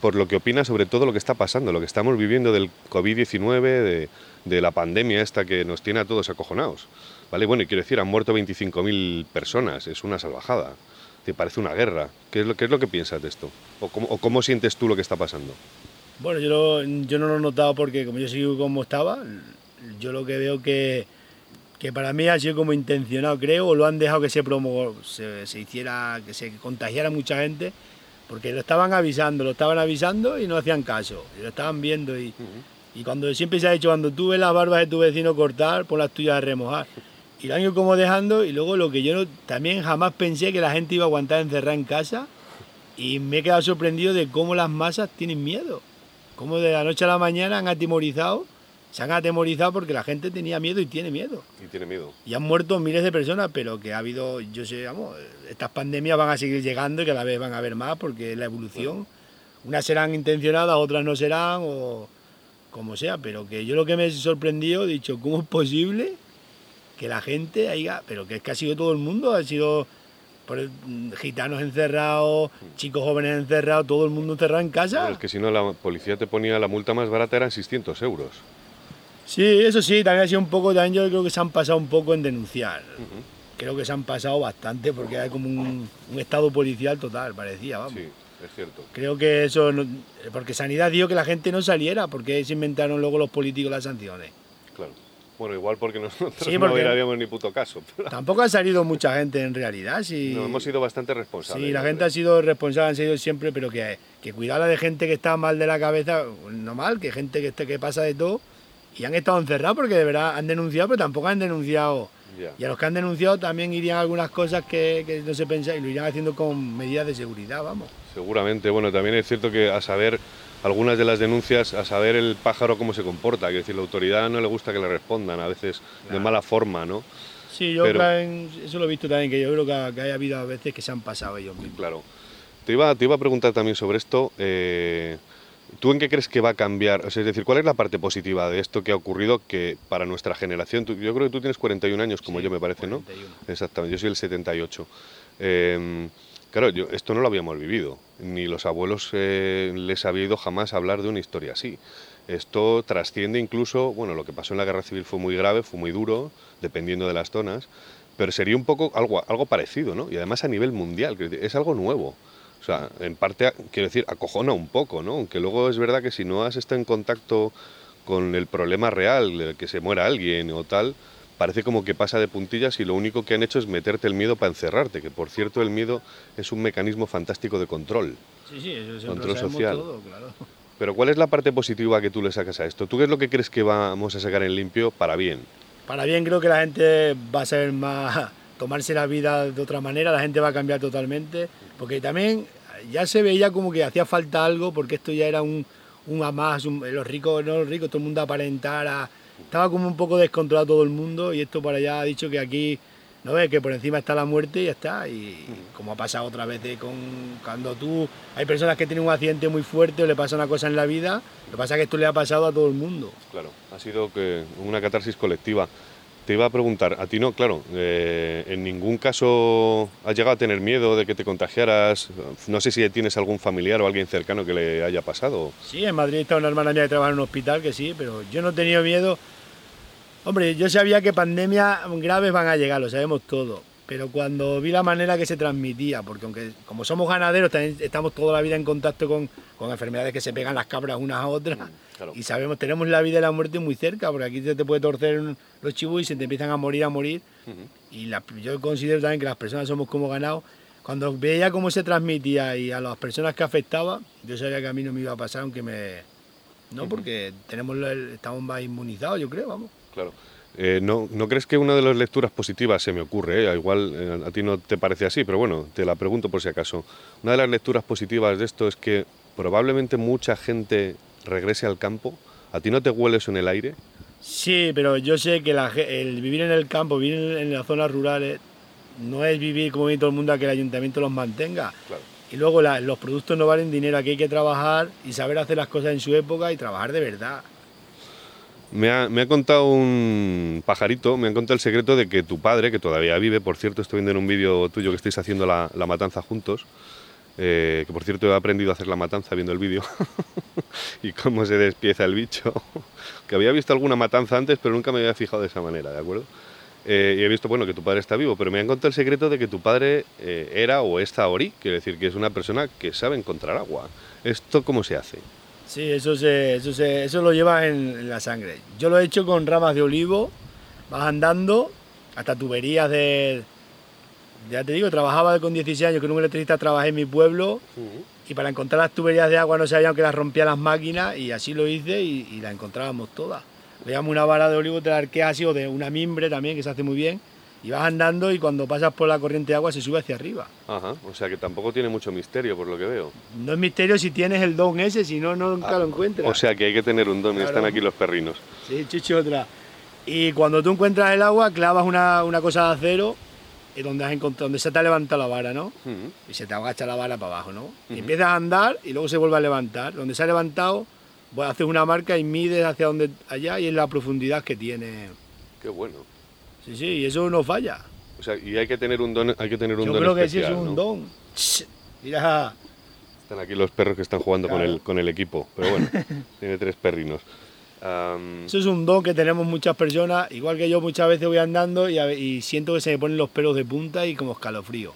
por lo que opinas sobre todo lo que está pasando, lo que estamos viviendo del COVID-19, de, de, la pandemia esta que nos tiene a todos acojonados. ¿Vale? Bueno, y quiero decir, han muerto 25.000 personas, es una salvajada. Te parece una guerra. ¿Qué es lo, qué es lo que piensas de esto? ¿O cómo, o cómo sientes tú lo que está pasando? Bueno, yo, yo no lo he notado porque como yo sigo como estaba, yo lo que veo que que para mí ha sido como intencionado, creo, o lo han dejado que se, promo, se, hiciera, que se contagiara mucha gente, porque lo estaban avisando, lo estaban avisando y no hacían caso, y lo estaban viendo. Y, y cuando siempre se ha dicho, cuando tú ves las barbas de tu vecino cortar, pon las tuyas a remojar. Y lo han ido como dejando, y luego lo que yo también jamás pensé que la gente iba a aguantar encerrada en casa, y me he quedado sorprendido de cómo las masas tienen miedo, cómo de la noche a la mañana han atimorizado se han atemorizado porque la gente tenía miedo y tiene miedo. Y tiene miedo. Y han muerto miles de personas, pero que ha habido, yo sé, vamos, estas pandemias van a seguir llegando y cada vez van a haber más porque es la evolución. Unas serán intencionadas, otras no serán, o como sea, pero que yo lo que me he sorprendido, he dicho, ¿cómo es posible que la gente haya, pero que es que ha sido todo el mundo, ha sido por gitanos encerrados, chicos jóvenes encerrados, todo el mundo encerrado en casa. es que si no, la policía te ponía la multa más barata, eran 600 euros. Sí, eso sí, también ha sido un poco, también yo creo que se han pasado un poco en denunciar. Creo que se han pasado bastante porque hay como un, estado policial total, parecía, vamos. Sí, es cierto. Creo que eso, porque Sanidad dijo que la gente no saliera, porque se inventaron luego los políticos las sanciones. Claro. Bueno, igual porque nosotros no habíamos ni puto caso. Tampoco ha salido mucha gente en realidad. Sí. No, hemos sido bastante responsables. Sí, la gente ha sido responsable, han sido siempre, pero que, que de gente que está mal de la cabeza, no mal, que gente que, que pasa de todo, y han estado encerrados porque de verdad han denunciado, pero tampoco han denunciado. Y a los que han denunciado también irían algunas cosas que, que no se pensa y lo irían haciendo con medidas de seguridad, vamos. Seguramente, bueno, también es cierto que a saber algunas de las denuncias a saber el pájaro cómo se comporta, que decir, la autoridad no le gusta que le respondan, a veces de mala forma, ¿no? Sí, yo eso lo he visto también, que yo creo que, que, hay habido a veces que se han pasado ellos mismos. Claro. Te iba, te iba a preguntar también sobre esto, eh, ¿tú en qué crees que va a cambiar? es decir, ¿cuál es la parte positiva de esto que ha ocurrido que para nuestra generación, yo creo que tú tienes 41 años, como yo me parece, 41. ¿no? Exactamente, yo soy el 78. Eh, Claro, yo, esto no lo habíamos vivido, ni los abuelos eh, les había ido jamás a hablar de una historia así. Esto trasciende incluso, bueno, lo que pasó en la guerra civil fue muy grave, fue muy duro, dependiendo de las zonas, pero sería un poco algo, algo parecido, ¿no? Y además a nivel mundial, es algo nuevo. Sea, en parte, quiero decir, acojona un poco, ¿no? Aunque luego es verdad que si no has estado en contacto con el problema real, de que se muera alguien o tal, parece como que pasa de puntillas y lo único que han hecho es meterte el miedo para encerrarte, que por cierto el miedo es un mecanismo fantástico de control. Sí, sí, eso control social. Todo, claro. Pero ¿cuál es la parte positiva que tú le sacas a esto? ¿Tú qué es lo que crees que vamos a sacar en limpio para bien? Para bien creo que la gente va a ser más tomarse la vida de otra manera, la gente va a cambiar totalmente, porque también ya se veía como que hacía falta algo, porque esto ya era un, un a más, los ricos, no los ricos, todo el mundo aparentara estaba como un poco descontrolado todo el mundo y esto para allá ha dicho que aquí, ¿no ves? Que por encima está la muerte y ya está. Y como ha pasado otra vez con cuando tú, hay personas que tienen un accidente muy fuerte o le pasa una cosa en la vida, lo que pasa es que esto le ha pasado a todo el mundo. Claro, ha sido que una catarsis colectiva. Te iba a preguntar, a ti no, claro, eh, en ningún caso has llegado a tener miedo de que te contagiaras. No sé si tienes algún familiar o alguien cercano que le haya pasado. Sí, en Madrid está una hermana mía que trabaja en un hospital, que sí, pero yo no he tenido miedo. Hombre, yo sabía que pandemias graves van a llegar, lo sabemos todo. Pero cuando vi la manera que se transmitía, porque aunque como somos ganaderos, estamos toda la vida en contacto con, enfermedades que se pegan las cabras unas a otras. Mm, y sabemos, tenemos la vida y la muerte muy cerca, porque aquí se te puede torcer los chivos y se te empiezan a morir, a morir. Y yo considero también que las personas somos como ganados. Cuando veía cómo se transmitía y a las personas que afectaba, yo sabía que a mí no me iba a pasar, aunque me... No, porque tenemos estamos más inmunizados, yo creo, vamos. Claro. Eh, ¿no, ¿no, crees que una de las lecturas positivas, se me ocurre, eh, igual eh, a ti no te parece así, pero bueno, te la pregunto por si acaso, una de las lecturas positivas de esto es que probablemente mucha gente regrese al campo? ¿A ti no te huele eso en el aire? Sí, pero yo sé que el vivir en el campo, vivir en las zonas rurales, no es vivir como vive todo el mundo a que el ayuntamiento los mantenga. Y luego los productos no valen dinero, aquí hay que trabajar y saber hacer las cosas en su época y trabajar de verdad. Me ha, contado un pajarito, me ha contado el secreto de que tu padre, que todavía vive, por cierto, estoy viendo en un vídeo tuyo que estáis haciendo la, matanza juntos, eh, que por cierto he aprendido a hacer la matanza viendo el vídeo *laughs* y cómo se despieza el bicho, *laughs* que había visto alguna matanza antes, pero nunca me había fijado de esa manera, ¿de acuerdo? Eh, y he visto, bueno, que tu padre está vivo, pero me han contado el secreto de que tu padre eh, era o es zahorí, quiere decir que es una persona que sabe encontrar agua. ¿Esto cómo se hace? Sí, eso, se, eso, se, eso lo llevas en, la sangre. Yo lo he hecho con ramas de olivo, vas andando hasta tuberías de... Ya te digo, trabajaba con 16 años con un electricista, trabajé en mi pueblo y para encontrar las tuberías de agua no sabían que las rompía las máquinas y así lo hice y, y las encontrábamos todas. Le llamo una vara de olivo, te la arqueas así o de una mimbre también, que se hace muy bien, y vas andando y cuando pasas por la corriente de agua se sube hacia arriba. Ajá, o sea que tampoco tiene mucho misterio por lo que veo. No es misterio si tienes el don ese, si no, nunca Ah, lo encuentras. O sea que hay que tener un don y Claro. están aquí los perrinos. Sí, chuchi otra. Y cuando tú encuentras el agua, clavas una, una cosa de acero y donde, has donde se te ha levantado la vara, ¿no? Y se te agacha la vara para abajo, ¿no? Y empiezas a andar y luego se vuelve a levantar. Donde se ha levantado, pues haces una marca y mides hacia donde allá y es la profundidad que tiene. Qué bueno. Sí, sí, y eso no falla. O sea, y hay que tener un don, hay que tener un Yo don creo que sí es un ¿no? don. Mira, Están aquí los perros que están jugando con, el, con el equipo, pero bueno, *laughs* tiene tres perrinos. Eso es un don que tenemos muchas personas. Igual que yo muchas veces voy andando y, a ve- y siento que se me ponen los pelos de punta y como escalofrío.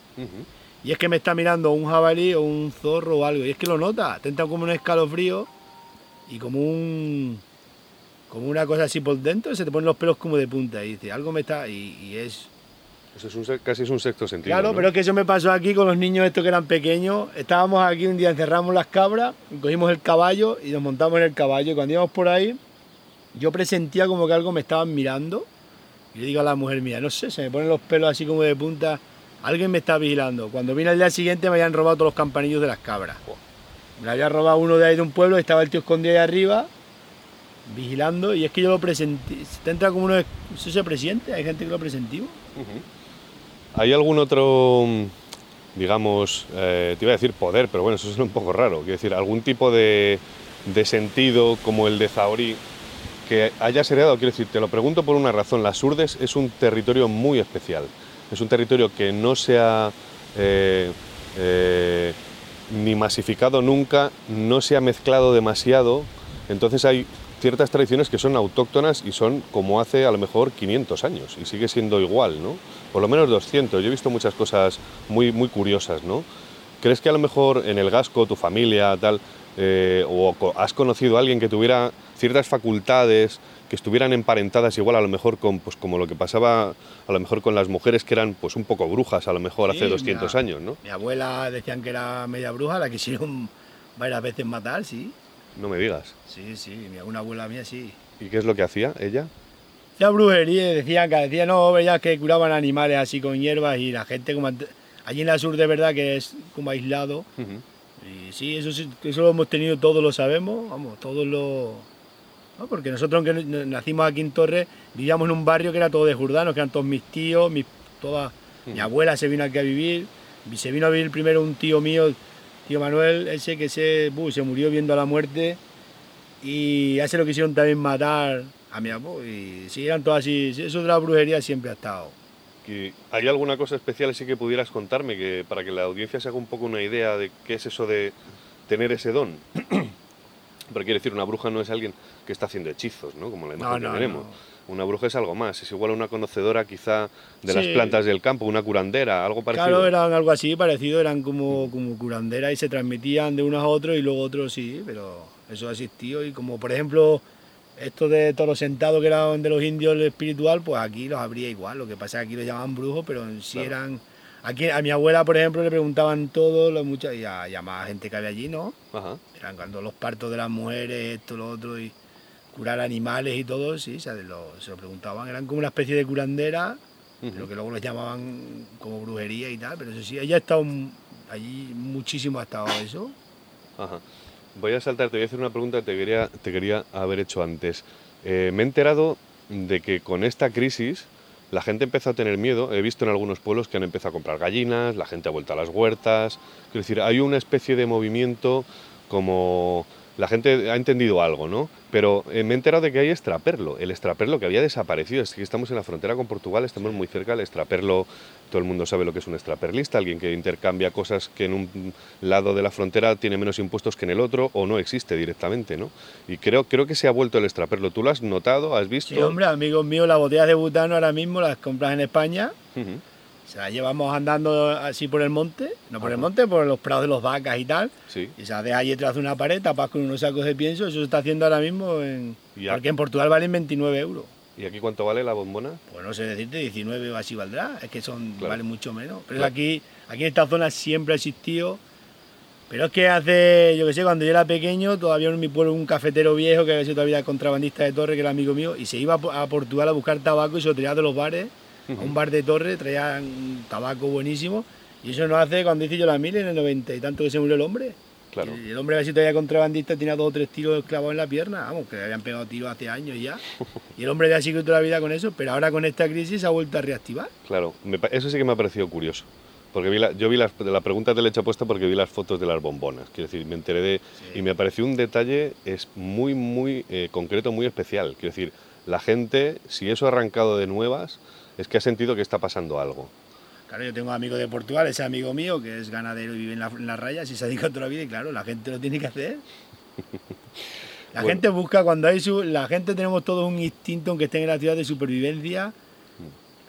Y es que me está mirando un jabalí o un zorro o algo. Y es que lo nota. Te entra como un escalofrío y como un. Como una cosa así por dentro. Se te ponen los pelos como de punta. Y dice, algo me está. Y, y es. Eso es un casi es un sexto sentido. Claro, ¿no? pero es que eso me pasó aquí con los niños estos que eran pequeños. Estábamos aquí un día, encerramos las cabras, cogimos el caballo y nos montamos en el caballo. Y cuando íbamos por ahí, yo presentía como que algo me estaban mirando. Y le digo a la mujer mía, no sé, se me ponen los pelos así como de punta. Alguien me está vigilando. Cuando vine al día siguiente me habían robado todos los campanillos de las cabras. Me había robado uno de ahí de un pueblo, estaba el tío escondido ahí arriba, vigilando. Y es que yo lo presentí. Te entra como uno. se presiente, hay gente que lo presentimos. Ujú. ¿Hay algún otro, mm, digamos, eh, te iba a decir poder, pero bueno, eso es un poco raro. Quiero decir, algún tipo de, de sentido como el de Zahorí que hayas heredado? Quiero decir, te lo pregunto por una razón. Las Urdes es un territorio muy especial. Es un territorio que no se ha eh, eh, ni masificado nunca, no se ha mezclado demasiado. Entonces hay ciertas tradiciones que son autóctonas y son como hace a lo mejor 500 años y sigue siendo igual, ¿no? Por lo menos 200. Yo he visto muchas cosas muy, muy curiosas, ¿no? ¿Crees que a lo mejor en el Gasco, tu familia, tal, eh, o has conocido a alguien que tuviera ciertas facultades, que estuvieran emparentadas igual a lo mejor con, pues como lo que pasaba a lo mejor con las mujeres que eran pues un poco brujas a lo mejor hace Sí, 200 mira. años, ¿no? Mi abuela decían que era media bruja, la quisieron varias veces matar, sí. No me digas. Sí, sí, mi, una abuela mía sí. ¿Y qué es lo que hacía ella? Hacía brujería, decían que decían, no, veías que curaban animales así con hierbas y la gente como allí en la sur de verdad que es como aislado. Y sí, eso sí, eso lo hemos tenido, todos lo sabemos, vamos, todos lo... ¿no? Porque nosotros, aunque nacimos aquí en Torres, vivíamos en un barrio que era todo de jurdanos, que eran todos mis tíos, mis, toda, mi abuela se vino aquí a vivir, se vino a vivir primero un tío mío, tío Manuel, ese que se, se murió viendo la muerte, y a ese lo quisieron también matar a mi abuelo, y sí, eran todos así, sí, eso de la brujería siempre ha estado. Que- ¿Hay alguna cosa especial así que pudieras contarme que, para que la audiencia se haga un poco una idea de qué es eso de tener ese don? *clears throat* Pero quiero decir, una bruja no es alguien que está haciendo hechizos, ¿no? Como la imagen No, no, que tenemos. no. Una bruja es algo más, es igual a una conocedora quizá de las plantas del campo, una curandera, algo parecido. Claro, eran algo así parecido, eran como, como curanderas y se transmitían de unos a otros y luego otros sí, pero eso ha existido. Y como por ejemplo, esto de toro sentado que eran de los indios el espiritual, pues aquí los habría igual. Lo que pasa es que aquí los llamaban brujos, pero en sí Claro. eran. Aquí a mi abuela, por ejemplo, le preguntaban todo, lo mucha, y a, y a más gente que había allí, ¿no? Ajá. Eran cuando los partos de las mujeres, esto, lo otro, y curar animales y todo, sí, se lo, se lo preguntaban. Eran como una especie de curandera, Ujú. lo que luego los llamaban como brujería y tal, pero eso sí, ella ha estado allí muchísimo ha estado eso. Ajá. Voy a saltar, te voy a hacer una pregunta que te quería, te quería haber hecho antes. Eh, me he enterado de que con esta crisis la gente empezó a tener miedo. He visto en algunos pueblos que han empezado a comprar gallinas, la gente ha vuelto a las huertas. Quiero decir, hay una especie de movimiento como la gente ha entendido algo, ¿no? Pero eh, me he enterado de que hay extraperlo, el extraperlo que había desaparecido. Es que estamos en la frontera con Portugal, estamos muy cerca. El extraperlo, todo el mundo sabe lo que es un extraperlista, alguien que intercambia cosas que en un lado de la frontera tiene menos impuestos que en el otro o no existe directamente, ¿no? Y creo, creo que se ha vuelto el extraperlo. ¿Tú lo has notado? ¿Has visto? Sí, hombre, amigos míos, las botellas de butano ahora mismo las compras en España. Se las llevamos andando así por el monte, no por el monte, por los prados de los vacas y tal, Sí. y se deja ahí detrás de una pared, tapas con unos sacos de pienso, eso se está haciendo ahora mismo en... Porque en Portugal valen 29 euros. ¿Y aquí cuánto vale la bombona? Pues no sé decirte, 19 o así valdrá, es que son Claro. valen mucho menos. Pero Claro. aquí, aquí en esta zona siempre ha existido. Pero es que hace, yo que sé, cuando yo era pequeño, todavía en mi pueblo un cafetero viejo que había sido todavía contrabandista de Torre, que era amigo mío, y se iba a Po- a Portugal a buscar tabaco y se lo traía de los bares a un bar de torre, traían tabaco buenísimo. Y eso no hace cuando hice yo la mil en el 90 y tanto que se murió el hombre. Claro. El hombre, a ver si todavía contrabandista, tenía dos o tres tiros clavados en la pierna. Vamos, que le habían pegado tiros hace años ya. *laughs* Y el hombre ya sigue toda la vida con eso, pero ahora con esta crisis se ha vuelto a reactivar. Claro, eso sí que me ha parecido curioso. Porque vi la- yo vi las, la pregunta te la he hecho puesta porque vi las fotos de las bombonas. Quiero decir, me enteré de. Y me pareció un detalle es muy, muy eh, concreto, muy especial. Quiero decir, la gente, si eso ha arrancado de nuevas, es que ha sentido que está pasando algo. Claro, yo tengo amigos de Portugal, ese amigo mío que es ganadero y vive en, la- en las rayas y se ha dedicado toda la vida y claro, la gente lo tiene que hacer. La Bueno. gente busca, cuando hay su... La gente tenemos todo un instinto, aunque estén en la ciudad de supervivencia.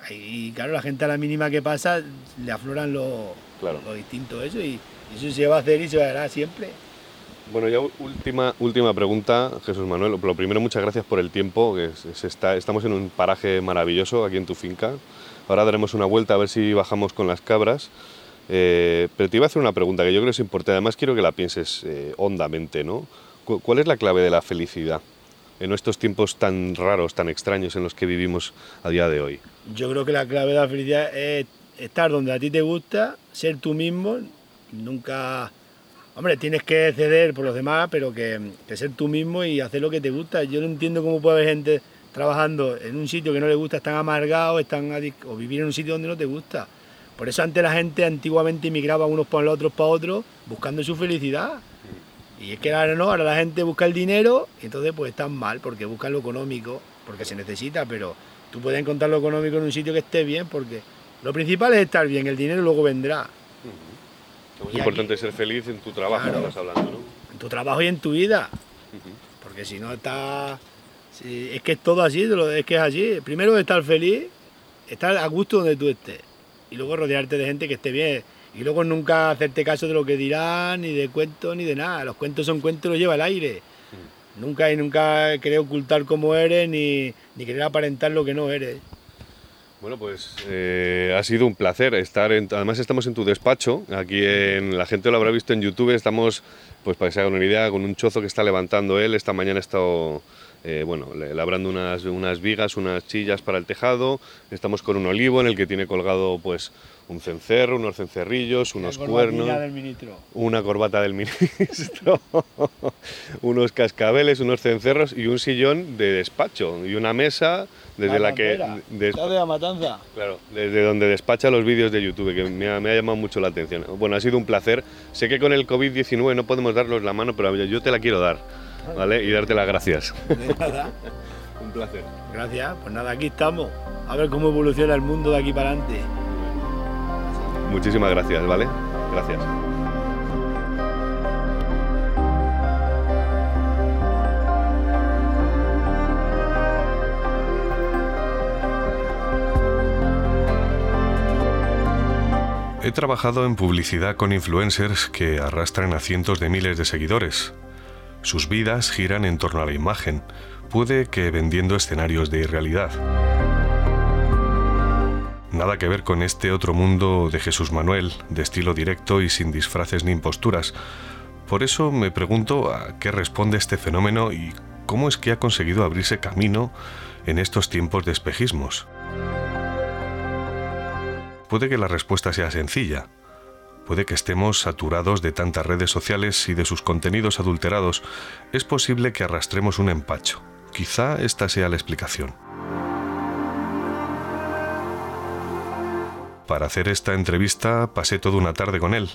Y claro, la gente a la mínima que pasa le afloran los, Claro. los instintos eso y, y eso se va a hacer y se hará siempre. Bueno, ya última, última pregunta, Jesús Manuel. Lo primero, muchas gracias por el tiempo. Que se- está, estamos en un paraje maravilloso aquí en tu finca. Ahora daremos una vuelta a ver si bajamos con las cabras. Eh, pero te iba a hacer una pregunta que yo creo que es importante. Además, quiero que la pienses eh, hondamente, ¿no? Cu- ¿Cuál es la clave de la felicidad en estos tiempos tan raros, tan extraños en los que vivimos a día de hoy? Yo creo que la clave de la felicidad es estar donde a ti te gusta, ser tú mismo, nunca... Hombre, tienes que ceder por los demás, pero que, ser tú mismo y hacer lo que te gusta. Yo no entiendo cómo puede haber gente trabajando en un sitio que no le gusta, están amargados, están o vivir en un sitio donde no te gusta. Por eso antes la gente antiguamente emigraba unos para los otros para otros, buscando su felicidad. Y es que ahora no, ahora la gente busca el dinero y entonces pues están mal porque buscan lo económico, porque se necesita, pero tú puedes encontrar lo económico en un sitio que esté bien, porque lo principal es estar bien, el dinero luego vendrá. Es Y importante ser feliz en tu trabajo, Claro. estás hablando, ¿no? En tu trabajo y en tu vida, porque si no está... si- es que es todo así, lo- es que es así. Primero estar feliz, estar a gusto donde tú estés, y luego rodearte de gente que esté bien. Y luego nunca hacerte caso de lo que dirán, ni de cuentos, ni de nada. Los cuentos son cuentos, los lleva el aire. Nunca y nunca querer ocultar cómo eres, ni, ni querer aparentar lo que no eres. Bueno, pues eh, ha sido un placer estar. En, además, estamos en tu despacho. Aquí en la gente lo habrá visto en YouTube. Estamos, pues para que se hagan una idea, con un chozo que está levantando él. Esta mañana ha estado, eh, bueno, labrando unas, unas vigas, unas chillas para el tejado. Estamos con un olivo en el que tiene colgado, pues, un cencerro, unos cencerrillos, unos cuernos del ministro. una corbata del *laughs* ministro, unos cascabeles, unos cencerros y un sillón de despacho y una mesa desde la que Matantera. des- ¿Sabes de la matanza? claro, desde donde despacha los vídeos de YouTube que me ha, me ha llamado mucho la atención. Bueno, ha sido un placer. Sé que con el COVID-19 no podemos darnos la mano, pero yo te la quiero dar, ¿vale? Y darte las gracias. De nada. un placer. Gracias. Pues nada, aquí estamos. A ver cómo evoluciona el mundo de aquí para adelante. Muchísimas gracias, ¿vale? Gracias. He trabajado en publicidad con influencers que arrastran a cientos de miles de seguidores. Sus vidas giran en torno a la imagen, puede que vendiendo escenarios de irrealidad. Nada que ver con este otro mundo de Jesús Manuel, de estilo directo y sin disfraces ni imposturas. Por eso me pregunto a qué responde este fenómeno y cómo es que ha conseguido abrirse camino en estos tiempos de espejismos. Puede que la respuesta sea sencilla. Puede que estemos saturados de tantas redes sociales y de sus contenidos adulterados. Es posible que arrastremos un empacho. Quizá esta sea la explicación. Para hacer esta entrevista pasé toda una tarde con él.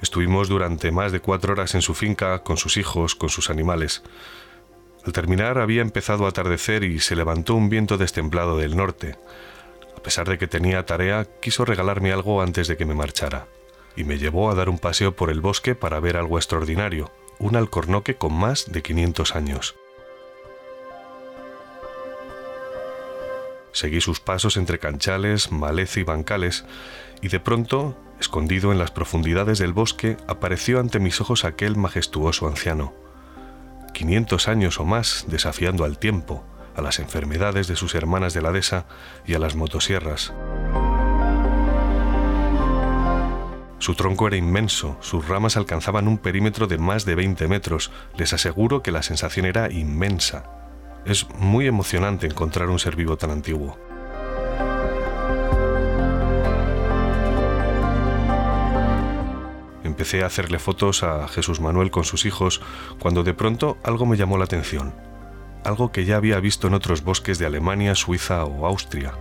Estuvimos durante más de cuatro horas en su finca, con sus hijos, con sus animales. Al terminar había empezado a atardecer y se levantó un viento destemplado del norte. A pesar de que tenía tarea, quiso regalarme algo antes de que me marchara, y me llevó a dar un paseo por el bosque para ver algo extraordinario, un alcornoque con más de 500 años. Seguí sus pasos entre canchales, maleza y bancales, y de pronto, escondido en las profundidades del bosque, apareció ante mis ojos aquel majestuoso anciano. 500 años o más desafiando al tiempo, a las enfermedades de sus hermanas de la dehesa y a las motosierras. Su tronco era inmenso, sus ramas alcanzaban un perímetro de más de 20 metros. Les aseguro que la sensación era inmensa. Es muy emocionante encontrar un ser vivo tan antiguo. Empecé a hacerle fotos a Jesús Manuel con sus hijos cuando de pronto algo me llamó la atención, algo que ya había visto en otros bosques de Alemania, Suiza o Austria.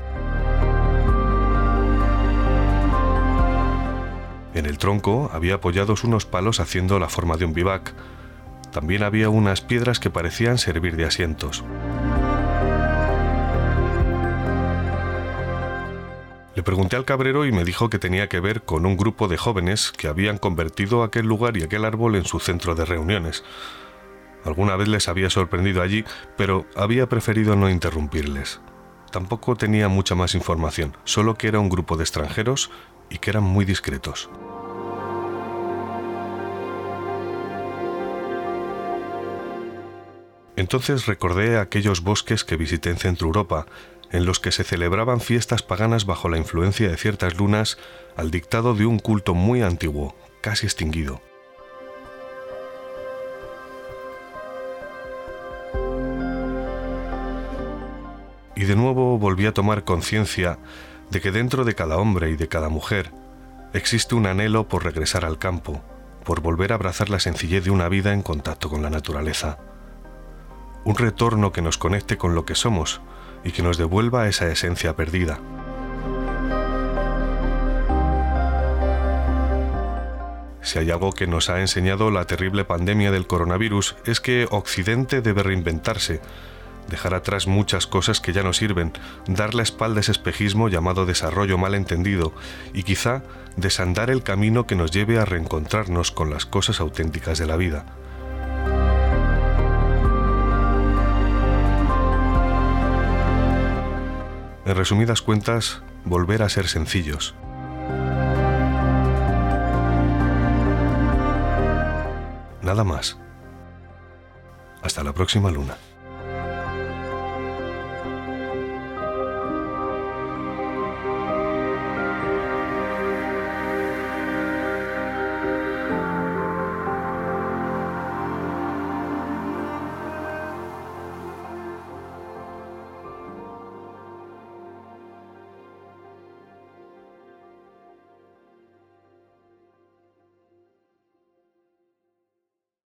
En el tronco había apoyados unos palos haciendo la forma de un bivac. También había unas piedras que parecían servir de asientos. Le pregunté al cabrero y me dijo que tenía que ver con un grupo de jóvenes que habían convertido aquel lugar y aquel árbol en su centro de reuniones. Alguna vez les había sorprendido allí, pero había preferido no interrumpirles. Tampoco tenía mucha más información, solo que era un grupo de extranjeros y que eran muy discretos. Entonces recordé aquellos bosques que visité en Centro Europa, en los que se celebraban fiestas paganas bajo la influencia de ciertas lunas al dictado de un culto muy antiguo, casi extinguido. Y de nuevo volví a tomar conciencia de que dentro de cada hombre y de cada mujer existe un anhelo por regresar al campo, por volver a abrazar la sencillez de una vida en contacto con la naturaleza. Un retorno que nos conecte con lo que somos y que nos devuelva esa esencia perdida. Si hay algo que nos ha enseñado la terrible pandemia del coronavirus es que Occidente debe reinventarse, dejar atrás muchas cosas que ya no sirven, dar la espalda a ese espejismo llamado desarrollo malentendido y quizá desandar el camino que nos lleve a reencontrarnos con las cosas auténticas de la vida. En resumidas cuentas, volver a ser sencillos. Nada más. Hasta la próxima luna.